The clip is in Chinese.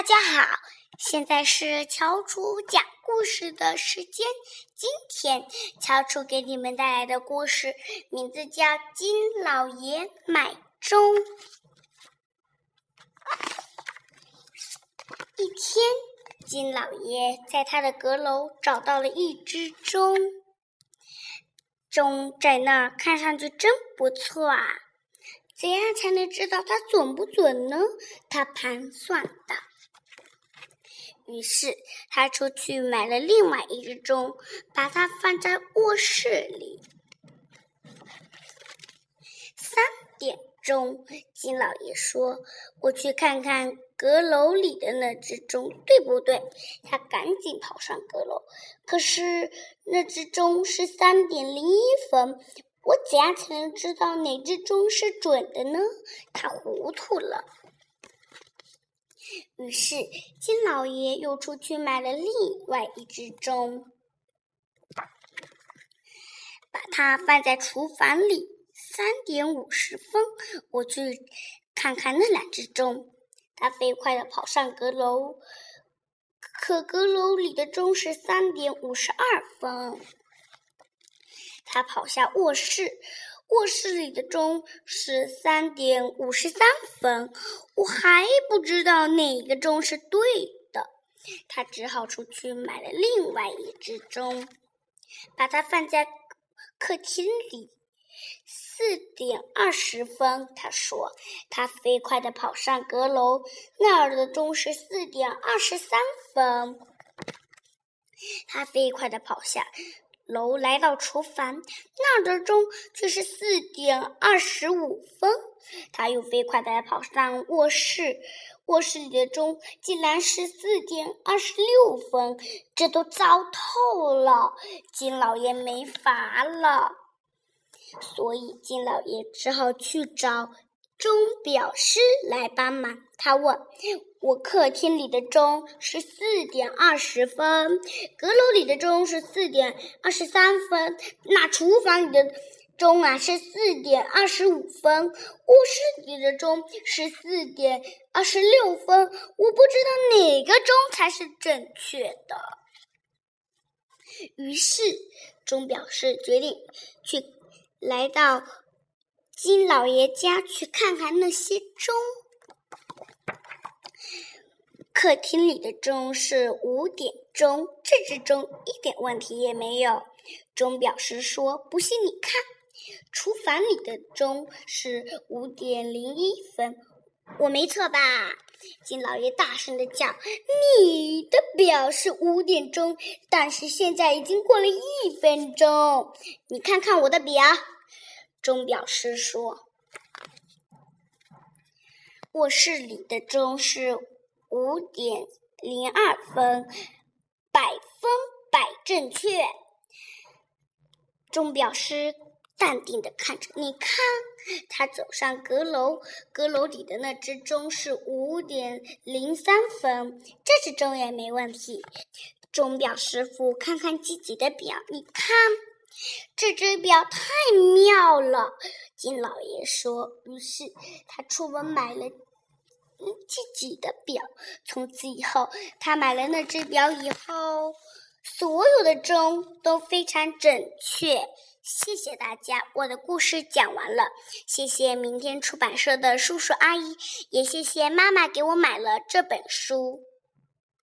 大家好，现在是乔楚讲故事的时间。今天乔楚给你们带来的故事名字叫《金老爷买钟》。一天，金老爷在他的阁楼找到了一只钟，钟在那儿看上去真不错啊！怎样才能知道它准不准呢？他盘算道。于是他出去买了另外一只钟，把它放在卧室里。三点钟，金老爷说：“我去看看阁楼里的那只钟，对不对？”他赶紧跑上阁楼。可是那只钟是三点零一分，我怎样才能知道哪只钟是准的呢？他糊涂了。于是，金老爷又出去买了另外一只钟，把它放在厨房里。三点五十分，我去看看那两只钟。他飞快地跑上阁楼，可阁楼里的钟是三点五十二分。他跑下卧室。卧室里的钟是三点五十三分，我还不知道哪个钟是对的。他只好出去买了另外一只钟，把它放在客厅里。四点二十分，他说。他飞快地跑上阁楼，那儿的钟是四点二十三分。他飞快地跑下。楼来到厨房，那儿的钟却是四点二十五分。他又飞快地跑上卧室，卧室里的钟竟然是四点二十六分。这都糟透了，金老爷没法了。所以金老爷只好去找钟表师来帮忙。他问。我客厅里的钟是四点二十分，阁楼里的钟是四点二十三分，那厨房里的钟啊是四点二十五分，卧室里的钟是四点二十六分，我不知道哪个钟才是正确的。于是钟表师决定去来到金老爷家去看看那些钟。客厅里的钟是五点钟，这只钟一点问题也没有。钟表师说：“不信你看。”厨房里的钟是五点零一分，我没错吧？金老爷大声的叫：“你的表是五点钟，但是现在已经过了一分钟，你看看我的表。”钟表师说：“卧室里的钟是。”五点零二分，百分百正确。钟表师淡定的看着，你看，他走上阁楼，阁楼里的那只钟是五点零三分，这只钟也没问题。钟表师傅看看自己的表，你看，这只表太妙了。金老爷说，于是他出门买了。自己的表，从此以后，他买了那只表以后，所有的钟都非常准确。谢谢大家，我的故事讲完了。谢谢明天出版社的叔叔阿姨，也谢谢妈妈给我买了这本书。